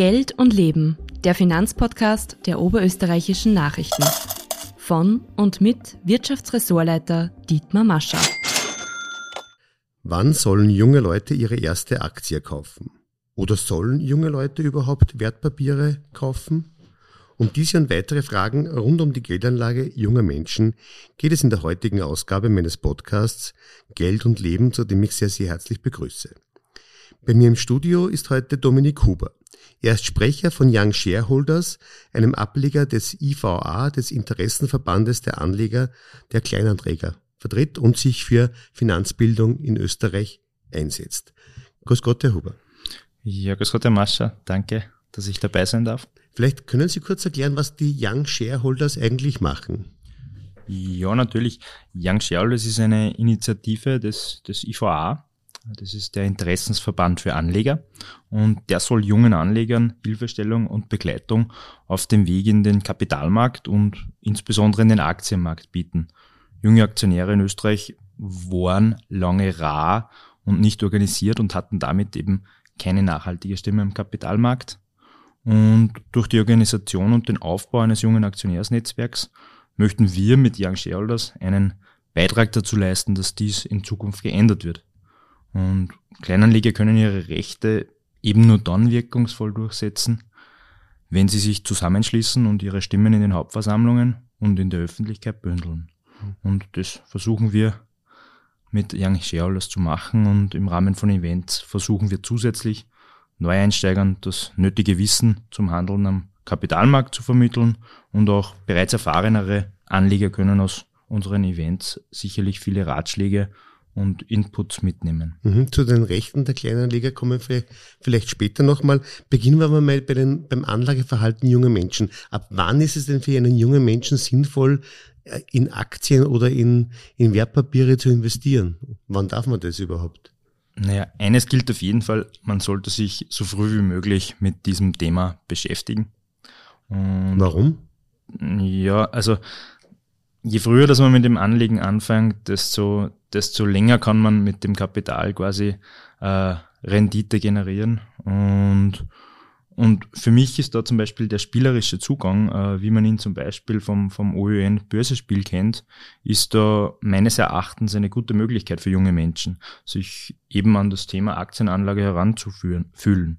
Geld und Leben, der Finanzpodcast der oberösterreichischen Nachrichten. Von und mit Wirtschaftsressortleiter Dietmar Mascher. Wann sollen junge Leute ihre erste Aktie kaufen? Oder sollen junge Leute überhaupt Wertpapiere kaufen? Um diese und weitere Fragen rund um die Geldanlage junger Menschen geht es in der heutigen Ausgabe meines Podcasts Geld und Leben, zu dem ich sehr, sehr herzlich begrüße. Bei mir im Studio ist heute Dominik Huber. Er ist Sprecher von Young Shareholders, einem Ableger des IVA, des Interessenverbandes der Anleger der Kleinanträger, vertritt und sich für Finanzbildung in Österreich einsetzt. Grüß Gott, Herr Huber. Ja, grüß Gott, Herr Mascher. Danke, dass ich dabei sein darf. Vielleicht können Sie kurz erklären, was die Young Shareholders eigentlich machen. Ja, natürlich. Young Shareholders ist eine Initiative des, des IVA. Das ist der Interessensverband für Anleger und der soll jungen Anlegern Hilfestellung und Begleitung auf dem Weg in den Kapitalmarkt und insbesondere in den Aktienmarkt bieten. Junge Aktionäre in Österreich waren lange rar und nicht organisiert und hatten damit eben keine nachhaltige Stimme im Kapitalmarkt. Und durch die Organisation und den Aufbau eines jungen Aktionärsnetzwerks möchten wir mit Young Shareholders einen Beitrag dazu leisten, dass dies in Zukunft geändert wird. Und Kleinanleger können ihre Rechte eben nur dann wirkungsvoll durchsetzen, wenn sie sich zusammenschließen und ihre Stimmen in den Hauptversammlungen und in der Öffentlichkeit bündeln. Und das versuchen wir mit Young Shareholders zu machen und im Rahmen von Events versuchen wir zusätzlich Neueinsteigern das nötige Wissen zum Handeln am Kapitalmarkt zu vermitteln und auch bereits erfahrenere Anleger können aus unseren Events sicherlich viele Ratschläge und Inputs mitnehmen. Mhm, zu den Rechten der Kleinanleger kommen wir vielleicht später nochmal. Beginnen wir aber mal bei den, beim Anlageverhalten junger Menschen. Ab wann ist es denn für einen jungen Menschen sinnvoll, äh, in Aktien oder in, in Wertpapiere zu investieren? Wann darf man das überhaupt? Naja, eines gilt auf jeden Fall, man sollte sich so früh wie möglich mit diesem Thema beschäftigen. Und Warum? Ja, also je früher, dass man mit dem Anlegen anfängt, desto, desto länger kann man mit dem Kapital quasi äh, Rendite generieren. Und und für mich ist da zum Beispiel der spielerische Zugang, äh, wie man ihn zum Beispiel vom, vom OEN Börsespiel kennt, ist da meines Erachtens eine gute Möglichkeit für junge Menschen, sich eben an das Thema Aktienanlage heranzuführen, fühlen.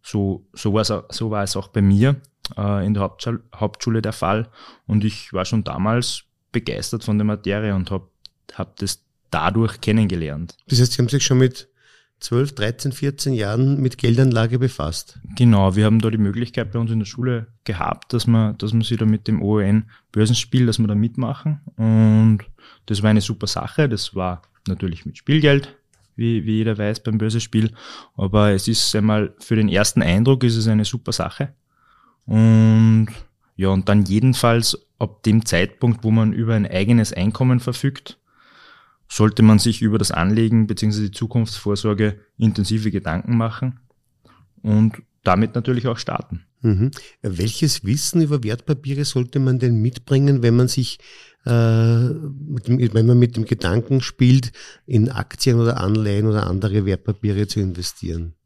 So, so, war es, so war es auch bei mir äh, in der Hauptschule, Hauptschule der Fall. Und ich war schon damals begeistert von der Materie und habe hab das dadurch kennengelernt. Das heißt, Sie haben sich schon mit 12, 13, 14 Jahren mit Geldanlage befasst. Genau, wir haben da die Möglichkeit bei uns in der Schule gehabt, dass wir, dass wir sie da mit dem OEN Börsenspiel, dass wir da mitmachen. Und das war eine super Sache. Das war natürlich mit Spielgeld, wie, wie jeder weiß beim Börsenspiel. Aber es ist einmal für den ersten Eindruck ist es eine super Sache. Und ja, und dann jedenfalls ab dem Zeitpunkt, wo man über ein eigenes Einkommen verfügt, sollte man sich über das Anlegen bzw. die Zukunftsvorsorge intensive Gedanken machen und damit natürlich auch starten. Mhm. Welches Wissen über Wertpapiere sollte man denn mitbringen, wenn man sich, äh, wenn man mit dem Gedanken spielt, in Aktien oder Anleihen oder andere Wertpapiere zu investieren?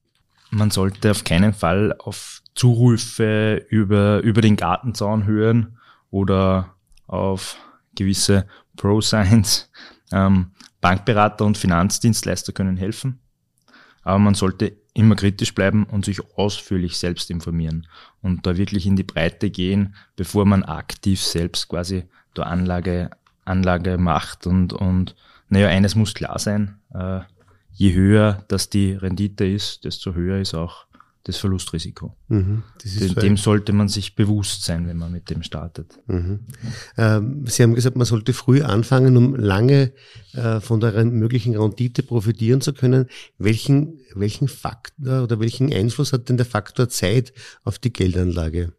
Man sollte auf keinen Fall auf Zurufe über, über den Gartenzaun hören oder auf gewisse Pro-Signs. Ähm, Bankberater und Finanzdienstleister können helfen, aber man sollte immer kritisch bleiben und sich ausführlich selbst informieren und da wirklich in die Breite gehen, bevor man aktiv selbst quasi der Anlage, Anlage macht und, und naja, eines muss klar sein, äh, je höher das die Rendite ist, desto höher ist auch das Verlustrisiko. Mhm, das dem, dem sollte man sich bewusst sein, wenn man mit dem startet. Mhm. Ähm, Sie haben gesagt, man sollte früh anfangen, um lange äh, von der möglichen Rendite profitieren zu können. Welchen, welchen Faktor oder welchen Einfluss hat denn der Faktor Zeit auf die Geldanlage?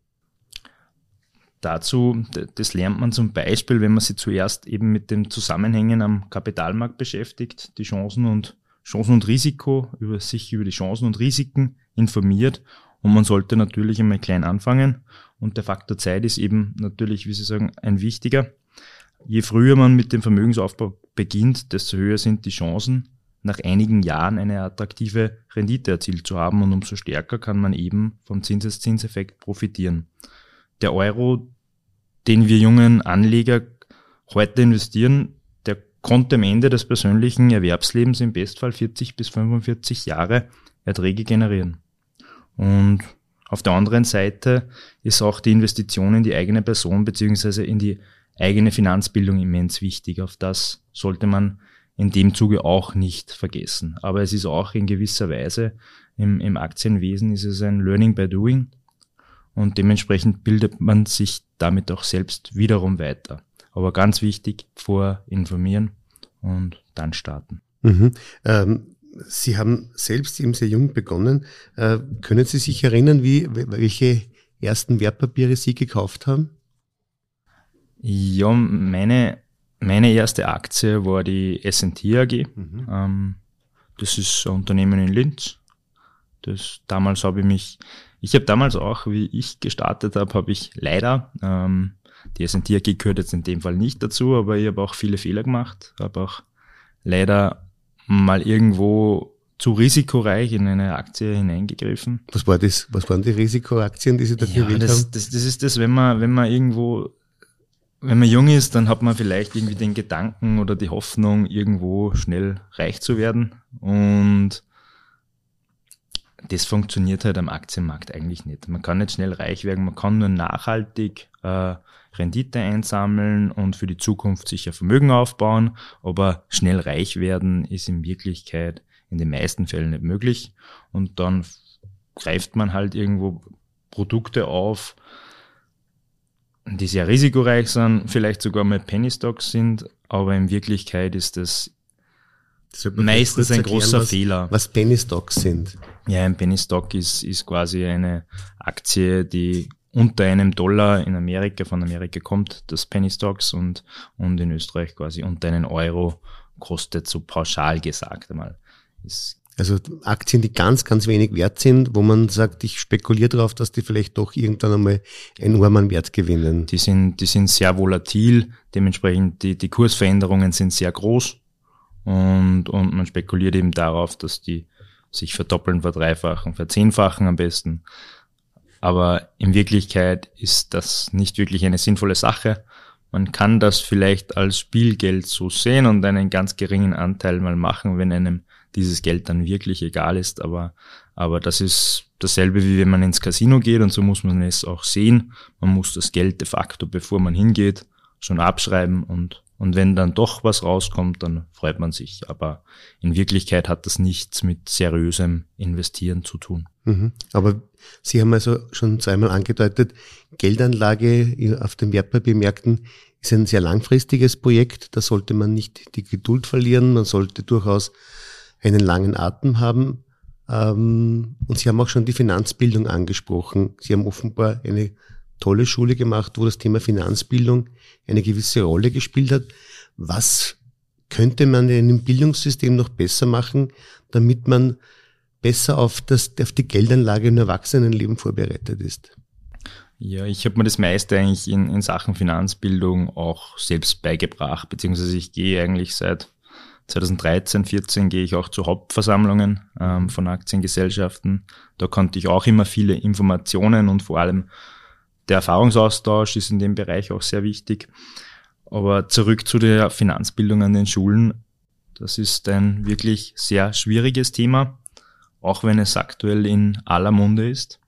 Dazu, das lernt man zum Beispiel, wenn man sich zuerst eben mit den Zusammenhängen am Kapitalmarkt beschäftigt, die Chancen und Chancen und Risiko, über sich über die Chancen und Risiken informiert und man sollte natürlich einmal klein anfangen und der Faktor Zeit ist eben natürlich, wie Sie sagen, ein wichtiger. Je früher man mit dem Vermögensaufbau beginnt, desto höher sind die Chancen, nach einigen Jahren eine attraktive Rendite erzielt zu haben und umso stärker kann man eben vom Zinseszinseffekt profitieren. Der Euro, den wir jungen Anleger heute investieren, konnte am Ende des persönlichen Erwerbslebens im Bestfall 40 bis 45 Jahre Erträge generieren. Und auf der anderen Seite ist auch die Investition in die eigene Person beziehungsweise in die eigene Finanzbildung immens wichtig. Auf das sollte man in dem Zuge auch nicht vergessen. Aber es ist auch in gewisser Weise im, im Aktienwesen ist es ein Learning by Doing und dementsprechend bildet man sich damit auch selbst wiederum weiter. Aber ganz wichtig, vorinformieren und dann starten. Mhm. Ähm, Sie haben selbst eben sehr jung begonnen. Äh, können Sie sich erinnern, wie, welche ersten Wertpapiere Sie gekauft haben? Ja, meine, meine erste Aktie war die S&T AG. Mhm. Ähm, das ist ein Unternehmen in Linz. Das, damals habe ich mich, ich habe damals auch, wie ich gestartet habe, habe ich leider, ähm, die S&T AG gehört jetzt in dem Fall nicht dazu, aber ich habe auch viele Fehler gemacht, habe auch leider mal irgendwo zu risikoreich in eine Aktie hineingegriffen. Was war das? Was waren die Risikoaktien, die Sie da ja, gewählt das, haben? Das, das ist das, wenn man, wenn man irgendwo, wenn man jung ist, dann hat man vielleicht irgendwie den Gedanken oder die Hoffnung, irgendwo schnell reich zu werden. Und das funktioniert halt am Aktienmarkt eigentlich nicht. Man kann nicht schnell reich werden, man kann nur nachhaltig äh, Rendite einsammeln und für die Zukunft sicher Vermögen aufbauen, aber schnell reich werden ist in Wirklichkeit in den meisten Fällen nicht möglich und dann greift man halt irgendwo Produkte auf, die sehr risikoreich sind, vielleicht sogar mal Penny Stocks sind, aber in Wirklichkeit ist das meistens ein großer was, Fehler. Was Penny Stocks sind. Ja, ein Penny Stock ist, ist quasi eine Aktie, die unter einem Dollar in Amerika, von Amerika kommt das Penny Stocks und, und in Österreich quasi unter einen Euro kostet, so pauschal gesagt einmal. Ist also Aktien, die ganz, ganz wenig wert sind, wo man sagt, ich spekuliere darauf, dass die vielleicht doch irgendwann einmal einen Urmann Wert gewinnen. Die sind, die sind sehr volatil, dementsprechend die, die Kursveränderungen sind sehr groß und, und man spekuliert eben darauf, dass die sich verdoppeln, verdreifachen, verzehnfachen am besten. Aber in Wirklichkeit ist das nicht wirklich eine sinnvolle Sache. Man kann das vielleicht als Spielgeld so sehen und einen ganz geringen Anteil mal machen, wenn einem dieses Geld dann wirklich egal ist. Aber, aber das ist dasselbe, wie wenn man ins Casino geht und so muss man es auch sehen. Man muss das Geld de facto, bevor man hingeht, schon abschreiben und und wenn dann doch was rauskommt, dann freut man sich. Aber in Wirklichkeit hat das nichts mit seriösem Investieren zu tun. Mhm. Aber Sie haben also schon zweimal angedeutet, Geldanlage auf den Wertpapiermärkten ist ein sehr langfristiges Projekt. Da sollte man nicht die Geduld verlieren. Man sollte durchaus einen langen Atem haben. Ähm, und Sie haben auch schon die Finanzbildung angesprochen. Sie haben offenbar eine tolle Schule gemacht, wo das Thema Finanzbildung eine gewisse Rolle gespielt hat. Was könnte man in einem Bildungssystem noch besser machen, damit man besser auf, das, auf die Geldanlage im Erwachsenenleben vorbereitet ist? Ja, ich habe mir das meiste eigentlich in, in Sachen Finanzbildung auch selbst beigebracht, beziehungsweise ich gehe eigentlich seit 2013, 14 gehe ich auch zu Hauptversammlungen ähm, von Aktiengesellschaften. Da konnte ich auch immer viele Informationen und vor allem der Erfahrungsaustausch ist in dem Bereich auch sehr wichtig. Aber zurück zu der Finanzbildung an den Schulen. Das ist ein wirklich sehr schwieriges Thema, auch wenn es aktuell in aller Munde ist.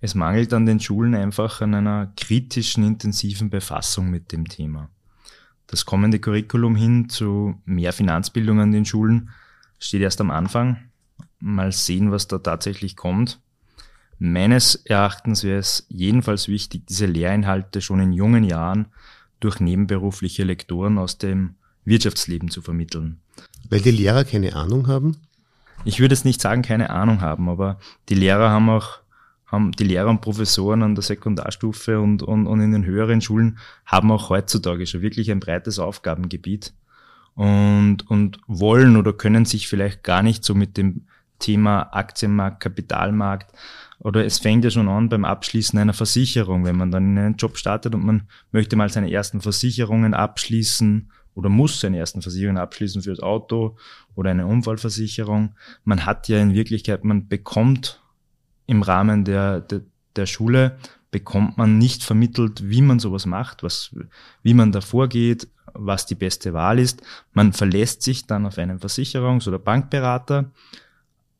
Es mangelt an den Schulen einfach an einer kritischen, intensiven Befassung mit dem Thema. Das kommende Curriculum hin zu mehr Finanzbildung an den Schulen steht erst am Anfang. Mal sehen, was da tatsächlich kommt. Meines Erachtens wäre es jedenfalls wichtig, diese Lehrinhalte schon in jungen Jahren durch nebenberufliche Lektoren aus dem Wirtschaftsleben zu vermitteln. Weil die Lehrer keine Ahnung haben? Ich würde es nicht sagen, keine Ahnung haben, aber die Lehrer haben auch, haben die Lehrer und Professoren an der Sekundarstufe und, und, und in den höheren Schulen haben auch heutzutage schon wirklich ein breites Aufgabengebiet und, und wollen oder können sich vielleicht gar nicht so mit dem Thema Aktienmarkt, Kapitalmarkt oder es fängt ja schon an beim Abschließen einer Versicherung, wenn man dann in einen Job startet und man möchte mal seine ersten Versicherungen abschließen oder muss seine ersten Versicherungen abschließen fürs Auto oder eine Unfallversicherung. Man hat ja in Wirklichkeit, man bekommt im Rahmen der, der, der Schule, bekommt man nicht vermittelt, wie man sowas macht, was, wie man da vorgeht, was die beste Wahl ist. Man verlässt sich dann auf einen Versicherungs- oder Bankberater,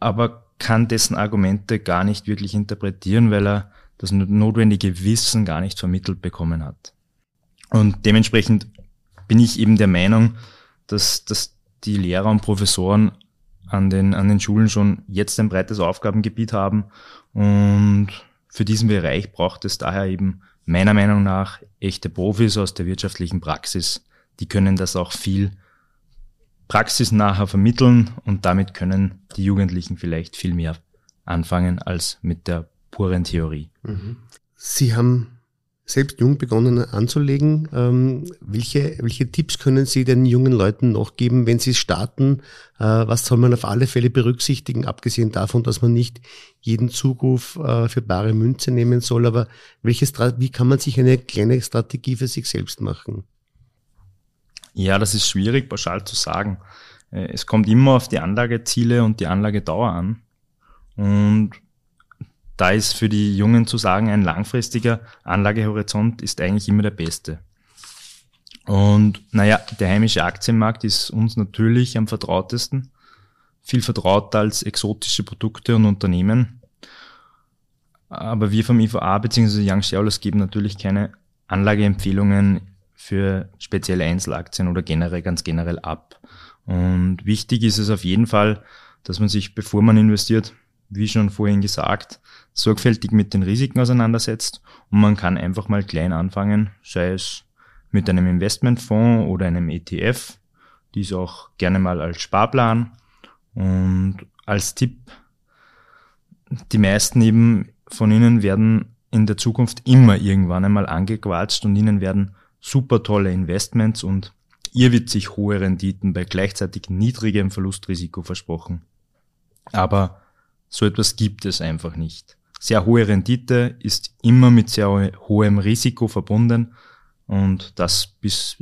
aber kann dessen Argumente gar nicht wirklich interpretieren, weil er das notwendige Wissen gar nicht vermittelt bekommen hat. Und dementsprechend bin ich eben der Meinung, dass, dass die Lehrer und Professoren an den, an den Schulen schon jetzt ein breites Aufgabengebiet haben und für diesen Bereich braucht es daher eben meiner Meinung nach echte Profis aus der wirtschaftlichen Praxis. Die können das auch viel praxisnaher vermitteln und damit können die Jugendlichen vielleicht viel mehr anfangen als mit der puren Theorie. Mhm. Sie haben selbst jung begonnen anzulegen. Ähm, welche, welche Tipps können Sie den jungen Leuten noch geben, wenn sie starten? Äh, was soll man auf alle Fälle berücksichtigen, abgesehen davon, dass man nicht jeden Zuruf äh, für bare Münze nehmen soll? Aber welche wie kann man sich eine kleine Strategie für sich selbst machen? Ja, das ist schwierig pauschal zu sagen. Äh, es kommt immer auf die Anlageziele und die Anlagedauer an. Und da ist für die Jungen zu sagen, ein langfristiger Anlagehorizont ist eigentlich immer der beste. Und naja, der heimische Aktienmarkt ist uns natürlich am vertrautesten, viel vertrauter als exotische Produkte und Unternehmen. Aber wir vom IVA bzw. Young Shareholders geben natürlich keine Anlageempfehlungen für spezielle Einzelaktien oder generell ganz generell ab. Und wichtig ist es auf jeden Fall, dass man sich, bevor man investiert, wie schon vorhin gesagt, sorgfältig mit den Risiken auseinandersetzt und man kann einfach mal klein anfangen, sei es mit einem Investmentfonds oder einem ETF, dies auch gerne mal als Sparplan und als Tipp, die meisten eben von Ihnen werden in der Zukunft immer irgendwann einmal angequatscht und Ihnen werden super tolle Investments und ihr wird sich hohe Renditen bei gleichzeitig niedrigem Verlustrisiko versprochen. Aber so etwas gibt es einfach nicht. Sehr hohe Rendite ist immer mit sehr hohem Risiko verbunden und das bis,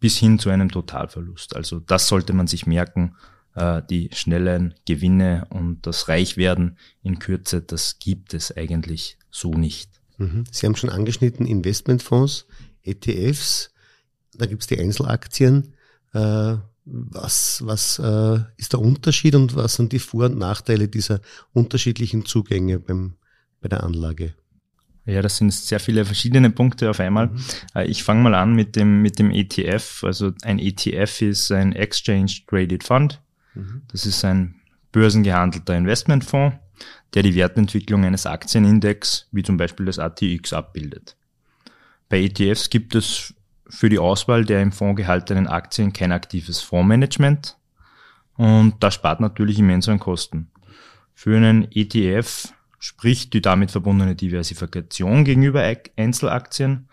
bis hin zu einem Totalverlust. Also das sollte man sich merken. Äh, die schnellen Gewinne und das Reichwerden in Kürze, das gibt es eigentlich so nicht. Mhm. Sie haben schon angeschnitten Investmentfonds, ETFs, da gibt es die Einzelaktien. Äh, was, was äh, ist der Unterschied und was sind die Vor- und Nachteile dieser unterschiedlichen Zugänge beim, bei der Anlage? Ja, das sind sehr viele verschiedene Punkte auf einmal. Mhm. Äh, ich fange mal an mit dem, mit dem ETF. Also ein ETF ist ein Exchange Traded Fund. Mhm. Das ist ein börsengehandelter Investmentfonds, der die Wertentwicklung eines Aktienindex, wie zum Beispiel das ATX, abbildet. Bei ETFs gibt es für die Auswahl der im Fonds gehaltenen Aktien kein aktives Fondsmanagement und das spart natürlich immens an Kosten. Für einen ETF spricht die damit verbundene Diversifikation gegenüber Einzelaktien.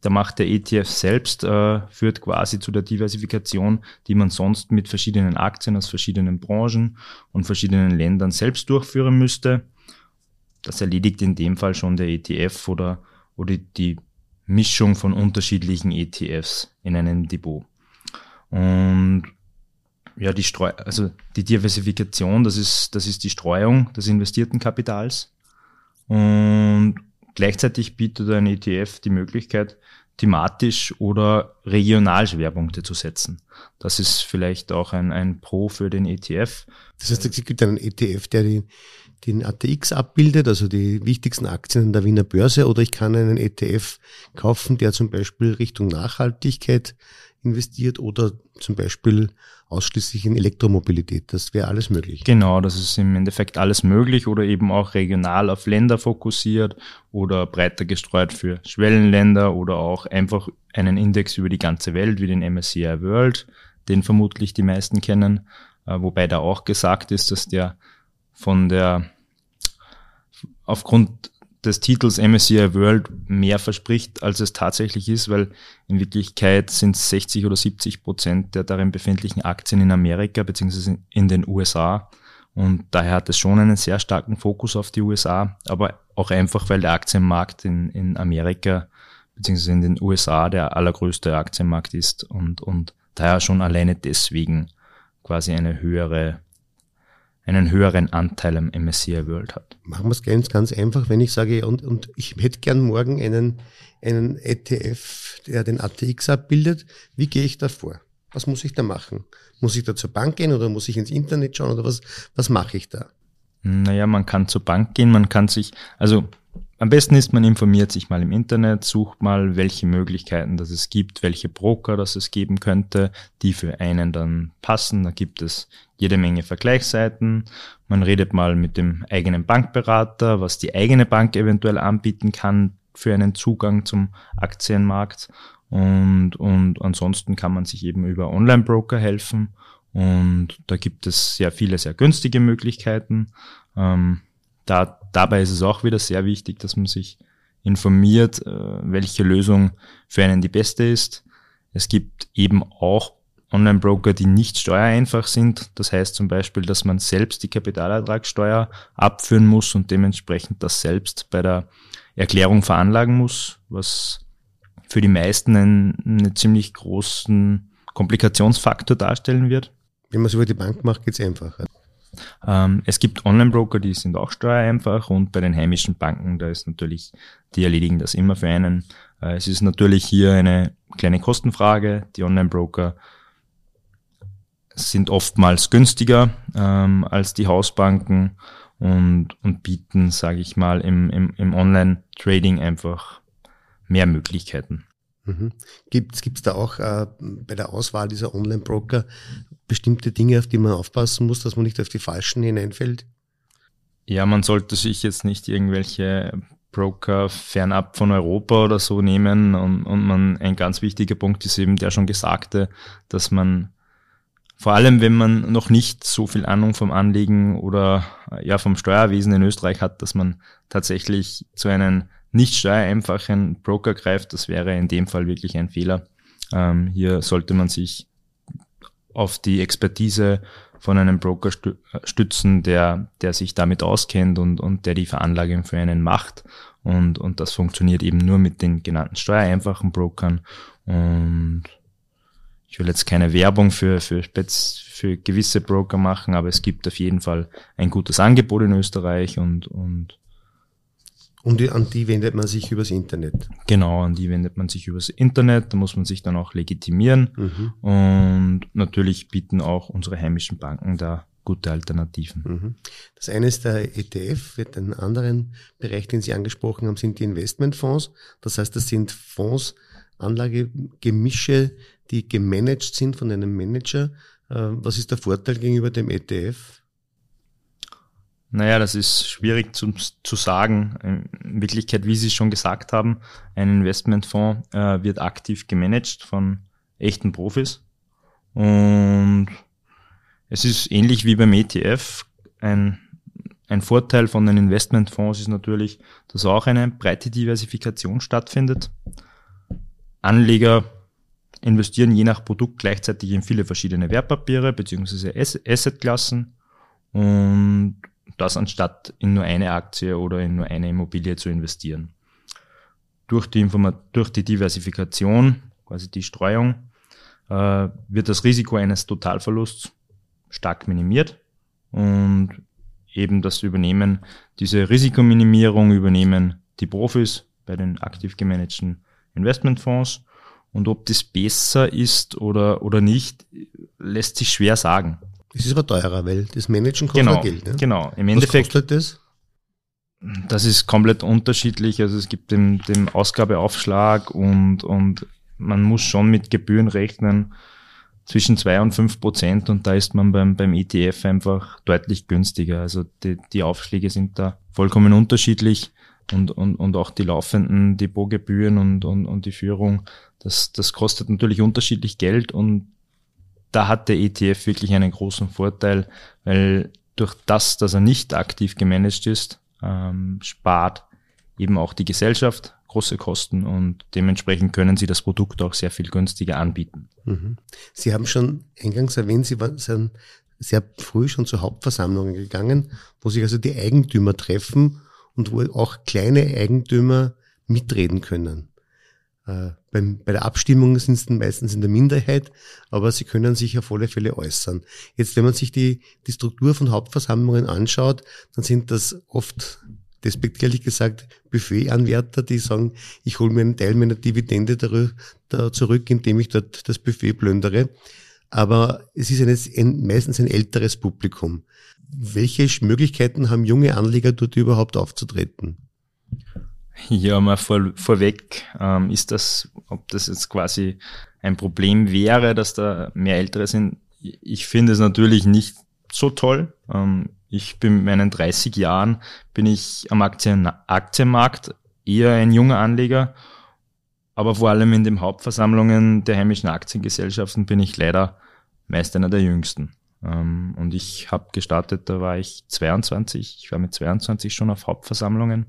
Da macht der ETF selbst, äh, führt quasi zu der Diversifikation, die man sonst mit verschiedenen Aktien aus verschiedenen Branchen und verschiedenen Ländern selbst durchführen müsste. Das erledigt in dem Fall schon der ETF oder, oder die Mischung von unterschiedlichen ETFs in einem Depot. Und ja, die Streu also die Diversifikation, das ist, das ist die Streuung des investierten Kapitals. Und gleichzeitig bietet ein ETF die Möglichkeit, thematisch oder regional Schwerpunkte zu setzen. Das ist vielleicht auch ein, ein Pro für den ETF. Das heißt, es gibt einen ETF, der die den ATX abbildet, also die wichtigsten Aktien der Wiener Börse, oder ich kann einen ETF kaufen, der zum Beispiel Richtung Nachhaltigkeit investiert oder zum Beispiel ausschließlich in Elektromobilität. Das wäre alles möglich. Genau, das ist im Endeffekt alles möglich oder eben auch regional auf Länder fokussiert oder breiter gestreut für Schwellenländer oder auch einfach einen Index über die ganze Welt wie den MSCI World, den vermutlich die meisten kennen, äh, wobei da auch gesagt ist, dass der von der, aufgrund des Titels MSCI World mehr verspricht, als es tatsächlich ist, weil in Wirklichkeit sind 60 oder 70 Prozent der darin befindlichen Aktien in Amerika beziehungsweise in den USA. Und daher hat es schon einen sehr starken Fokus auf die USA, aber auch einfach, weil der Aktienmarkt in, in Amerika beziehungsweise in den USA der allergrößte Aktienmarkt ist und, und daher schon alleine deswegen quasi eine höhere, einen höheren Anteil am MSCI World hat. Machen wir es ganz, ganz einfach, wenn ich sage, und, und ich hätte gern morgen einen, einen ETF, der den ATX abbildet. Wie gehe ich da vor? Was muss ich da machen? Muss ich da zur Bank gehen oder muss ich ins Internet schauen oder was, was mache ich da? Naja, man kann zur Bank gehen, man kann sich, also am besten ist, man informiert sich mal im Internet, sucht mal, welche Möglichkeiten das es gibt, welche Broker das es geben könnte, die für einen dann passen. Da gibt es jede Menge Vergleichsseiten. Man redet mal mit dem eigenen Bankberater, was die eigene Bank eventuell anbieten kann für einen Zugang zum Aktienmarkt. Und, und ansonsten kann man sich eben über Online-Broker helfen. Und da gibt es sehr viele, sehr günstige Möglichkeiten. Ähm, da, dabei ist es auch wieder sehr wichtig, dass man sich informiert, äh, welche Lösung für einen die beste ist. Es gibt eben auch Online-Broker, die nicht steuereinfach sind. Das heißt zum Beispiel, dass man selbst die Kapitalertragssteuer abführen muss und dementsprechend das selbst bei der Erklärung veranlagen muss, was für die meisten einen, einen ziemlich großen Komplikationsfaktor darstellen wird. Wenn man es über die Bank macht, geht's einfacher. Ähm, es gibt Online-Broker, die sind auch steuereinfach und bei den heimischen Banken, da ist natürlich, die erledigen das immer für einen. Äh, es ist natürlich hier eine kleine Kostenfrage. Die Online-Broker sind oftmals günstiger ähm, als die Hausbanken und, und bieten, sage ich mal, im, im, im Online-Trading einfach mehr Möglichkeiten. Mhm. Gibt es da auch äh, bei der Auswahl dieser Online-Broker bestimmte Dinge, auf die man aufpassen muss, dass man nicht auf die falschen hineinfällt? Ja, man sollte sich jetzt nicht irgendwelche Broker fernab von Europa oder so nehmen und, und man, ein ganz wichtiger Punkt ist eben der schon gesagte, dass man vor allem, wenn man noch nicht so viel Ahnung vom Anliegen oder ja vom Steuerwesen in Österreich hat, dass man tatsächlich zu einem nicht steuereinfachen Broker greift, das wäre in dem Fall wirklich ein Fehler. Ähm, hier sollte man sich auf die Expertise von einem Broker stützen, der, der sich damit auskennt und, und der die Veranlagung für einen macht. Und, und das funktioniert eben nur mit den genannten steuereinfachen Brokern. Und ich will jetzt keine Werbung für, für, für gewisse Broker machen, aber es gibt auf jeden Fall ein gutes Angebot in Österreich und, und und an die wendet man sich übers Internet. Genau, an die wendet man sich übers Internet. Da muss man sich dann auch legitimieren. Mhm. Und natürlich bieten auch unsere heimischen Banken da gute Alternativen. Mhm. Das eine ist der ETF, wird einen anderen Bereich, den Sie angesprochen haben, sind die Investmentfonds. Das heißt, das sind Fonds, Anlagegemische, die gemanagt sind von einem Manager. Äh, was ist der Vorteil gegenüber dem ETF? Naja, das ist schwierig zu, zu sagen. In Wirklichkeit, wie Sie schon gesagt haben, ein Investmentfonds äh, wird aktiv gemanagt von echten Profis. Und es ist ähnlich wie beim ETF. Ein, ein Vorteil von den Investmentfonds ist natürlich, dass auch eine breite Diversifikation stattfindet. Anleger investieren je nach Produkt gleichzeitig in viele verschiedene Wertpapiere bzw. Assetklassen und das anstatt in nur eine Aktie oder in nur eine Immobilie zu investieren. Durch die, Informa durch die Diversifikation, quasi die Streuung, äh, wird das Risiko eines Totalverlusts stark minimiert und eben das Übernehmen, diese Risikominimierung übernehmen die Profis bei den aktiv gemanagten Investmentfonds und ob das besser ist oder, oder nicht, lässt sich schwer sagen. Es ist aber teurer, weil das Managen kostet genau, Geld. Ne? Genau, im Endeffekt. Was kostet das? Das ist komplett unterschiedlich. Also es gibt den, den Ausgabeaufschlag und, und man muss schon mit Gebühren rechnen zwischen zwei und fünf Prozent und da ist man beim, beim ETF einfach deutlich günstiger. Also die, die Aufschläge sind da vollkommen unterschiedlich und, und, und auch die laufenden Depotgebühren und, und, und die Führung, das, das kostet natürlich unterschiedlich Geld und da hat der ETF wirklich einen großen Vorteil, weil durch das, dass er nicht aktiv gemanagt ist, ähm, spart eben auch die Gesellschaft große Kosten und dementsprechend können sie das Produkt auch sehr viel günstiger anbieten. Mhm. Sie haben schon eingangs erwähnt, Sie waren sehr früh schon zu Hauptversammlungen gegangen, wo sich also die Eigentümer treffen und wo auch kleine Eigentümer mitreden können. Äh, beim, bei der Abstimmung sind sie meistens in der Minderheit, aber sie können sich auf alle Fälle äußern. Jetzt, wenn man sich die, die Struktur von Hauptversammlungen anschaut, dann sind das oft despektierlich gesagt Buffetanwärter, die sagen, ich hole mir einen Teil meiner Dividende darüber, da zurück, indem ich dort das Buffet plündere. Aber es ist ein, meistens ein älteres Publikum. Welche Möglichkeiten haben junge Anleger dort überhaupt aufzutreten? Ja, mal vor, vorweg ähm, ist das, ob das jetzt quasi ein Problem wäre, dass da mehr Ältere sind. Ich finde es natürlich nicht so toll. Ähm, ich bin mit meinen 30 Jahren bin ich am Aktien, Aktienmarkt eher ein junger Anleger, aber vor allem in den Hauptversammlungen der heimischen Aktiengesellschaften bin ich leider meist einer der jüngsten. Ähm, und ich habe gestartet, da war ich 22, ich war mit 22 schon auf Hauptversammlungen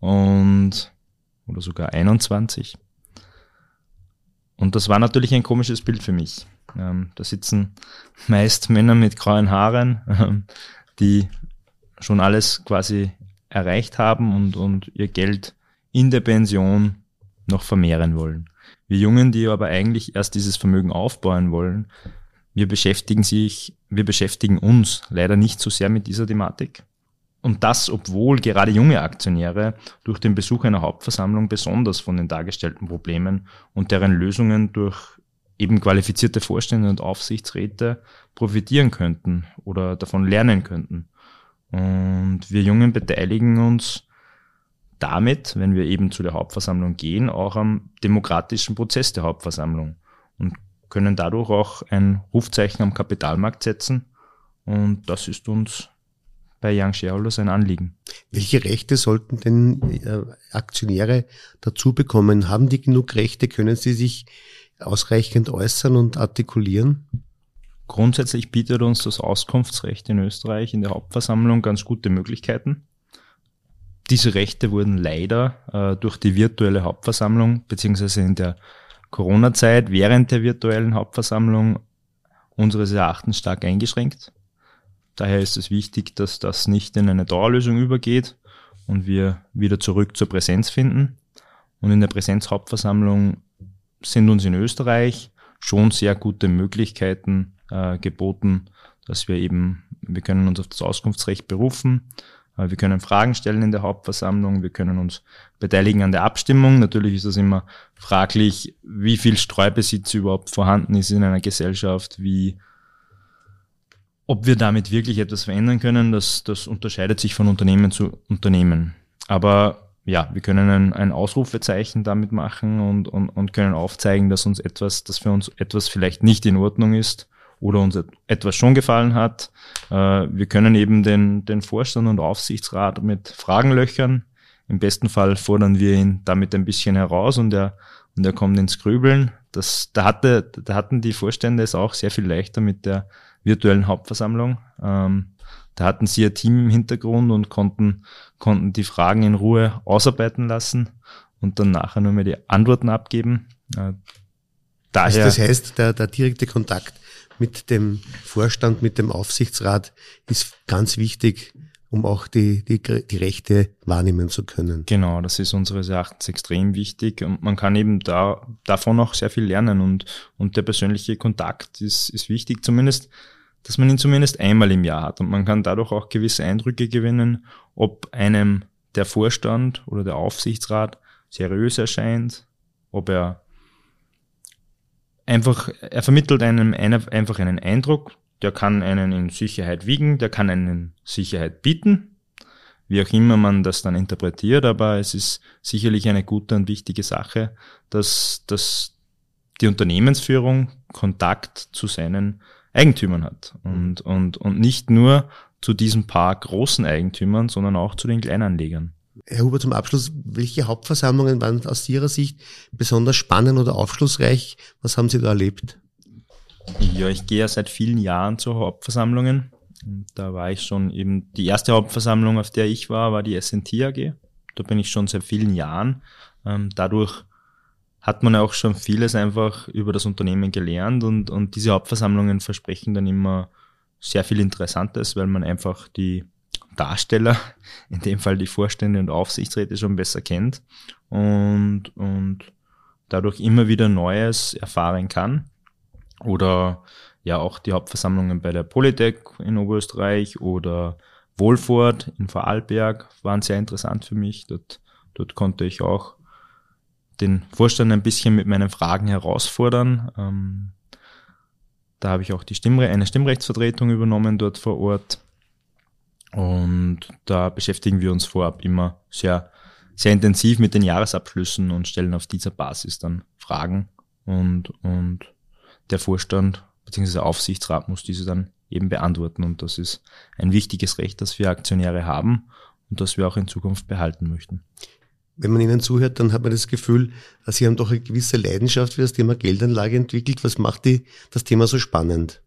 und oder sogar 21. Und das war natürlich ein komisches Bild für mich. Ähm, da sitzen meist Männer mit grauen Haaren, ähm, die schon alles quasi erreicht haben und, und ihr Geld in der Pension noch vermehren wollen. Wir Jungen, die aber eigentlich erst dieses Vermögen aufbauen wollen, wir beschäftigen sich, wir beschäftigen uns leider nicht so sehr mit dieser Thematik. Und das, obwohl gerade junge Aktionäre durch den Besuch einer Hauptversammlung besonders von den dargestellten Problemen und deren Lösungen durch eben qualifizierte Vorstände und Aufsichtsräte profitieren könnten oder davon lernen könnten. Und wir Jungen beteiligen uns damit, wenn wir eben zu der Hauptversammlung gehen, auch am demokratischen Prozess der Hauptversammlung und können dadurch auch ein Rufzeichen am Kapitalmarkt setzen. Und das ist uns bei Young Shareholders ein Anliegen. Welche Rechte sollten denn äh, Aktionäre dazu bekommen? Haben die genug Rechte? Können sie sich ausreichend äußern und artikulieren? Grundsätzlich bietet uns das Auskunftsrecht in Österreich in der Hauptversammlung ganz gute Möglichkeiten. Diese Rechte wurden leider äh, durch die virtuelle Hauptversammlung beziehungsweise in der Corona-Zeit während der virtuellen Hauptversammlung unseres Erachtens stark eingeschränkt. Daher ist es wichtig, dass das nicht in eine Dauerlösung übergeht und wir wieder zurück zur Präsenz finden. Und in der Präsenzhauptversammlung sind uns in Österreich schon sehr gute Möglichkeiten äh, geboten, dass wir eben, wir können uns auf das Auskunftsrecht berufen, äh, wir können Fragen stellen in der Hauptversammlung, wir können uns beteiligen an der Abstimmung. Natürlich ist das immer fraglich, wie viel Streubesitz überhaupt vorhanden ist in einer Gesellschaft, wie ob wir damit wirklich etwas verändern können, das, das unterscheidet sich von Unternehmen zu Unternehmen. Aber ja, wir können ein, ein Ausrufezeichen damit machen und, und, und können aufzeigen, dass uns etwas, dass für uns etwas vielleicht nicht in Ordnung ist oder uns etwas schon gefallen hat. Äh, wir können eben den, den Vorstand und Aufsichtsrat mit Fragen löchern. Im besten Fall fordern wir ihn damit ein bisschen heraus und er, und er kommt ins Grübeln. Das, da, hatte, da hatten die Vorstände es auch sehr viel leichter mit der virtuellen Hauptversammlung. Ähm, da hatten sie ihr Team im Hintergrund und konnten, konnten die Fragen in Ruhe ausarbeiten lassen und dann nachher nur mehr die Antworten abgeben. Äh, daher, also das heißt, der, der direkte Kontakt mit dem Vorstand, mit dem Aufsichtsrat ist ganz wichtig, um auch die, die, die Rechte wahrnehmen zu können. Genau, das ist unseres Erachtens extrem wichtig und man kann eben da davon auch sehr viel lernen und, und der persönliche Kontakt ist, ist wichtig, zumindest dass man ihn zumindest einmal im Jahr hat. Und man kann dadurch auch gewisse Eindrücke gewinnen, ob einem der Vorstand oder der Aufsichtsrat seriös erscheint, ob er einfach, er vermittelt einem einfach einen Eindruck, der kann einen in Sicherheit wiegen, der kann einen Sicherheit bieten, wie auch immer man das dann interpretiert, aber es ist sicherlich eine gute und wichtige Sache, dass, dass die Unternehmensführung Kontakt zu seinen Eigentümern hat. Und, und, und nicht nur zu diesen paar großen Eigentümern, sondern auch zu den Kleinanlegern. Herr Huber, zum Abschluss, welche Hauptversammlungen waren aus Ihrer Sicht besonders spannend oder aufschlussreich? Was haben Sie da erlebt? Ja, ich gehe ja seit vielen Jahren zu Hauptversammlungen. Da war ich schon eben, die erste Hauptversammlung, auf der ich war, war die SNT AG. Da bin ich schon seit vielen Jahren. Ähm, dadurch hat man auch schon vieles einfach über das Unternehmen gelernt und, und diese Hauptversammlungen versprechen dann immer sehr viel Interessantes, weil man einfach die Darsteller, in dem Fall die Vorstände und Aufsichtsräte schon besser kennt und, und dadurch immer wieder Neues erfahren kann. Oder ja auch die Hauptversammlungen bei der Polytech in Oberösterreich oder Wohlfahrt in Vorarlberg waren sehr interessant für mich. Dort, dort konnte ich auch den Vorstand ein bisschen mit meinen Fragen herausfordern. Ähm, da habe ich auch die Stimmre eine Stimmrechtsvertretung übernommen dort vor Ort. Und da beschäftigen wir uns vorab immer sehr, sehr intensiv mit den Jahresabschlüssen und stellen auf dieser Basis dann Fragen. Und, und der Vorstand bzw. Aufsichtsrat muss diese dann eben beantworten. Und das ist ein wichtiges Recht, das wir Aktionäre haben und das wir auch in Zukunft behalten möchten. Wenn man Ihnen zuhört, dann hat man das Gefühl, Sie haben doch eine gewisse Leidenschaft für das Thema Geldanlage entwickelt. Was macht die, das Thema so spannend?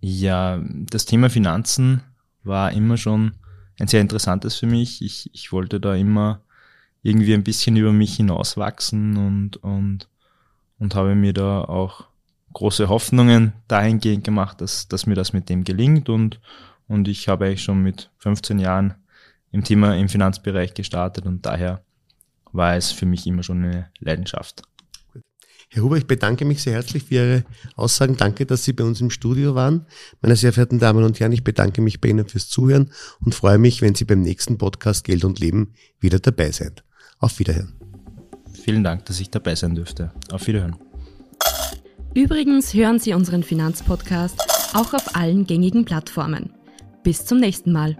Ja, das Thema Finanzen war immer schon ein sehr interessantes für mich. Ich, ich wollte da immer irgendwie ein bisschen über mich hinauswachsen und, und, und habe mir da auch große Hoffnungen dahingehend gemacht, dass, dass mir das mit dem gelingt und, und ich habe eigentlich schon mit 15 Jahren im Thema im Finanzbereich gestartet und daher war es für mich immer schon eine Leidenschaft. Herr Huber, ich bedanke mich sehr herzlich für Ihre Aussagen. Danke, dass Sie bei uns im Studio waren. Meine sehr verehrten Damen und Herren, ich bedanke mich bei Ihnen fürs Zuhören und freue mich, wenn Sie beim nächsten Podcast Geld und Leben wieder dabei sind. Auf Wiederhören. Vielen Dank, dass ich dabei sein dürfte. Auf Wiederhören. Übrigens hören Sie unseren Finanzpodcast auch auf allen gängigen Plattformen. Bis zum nächsten Mal.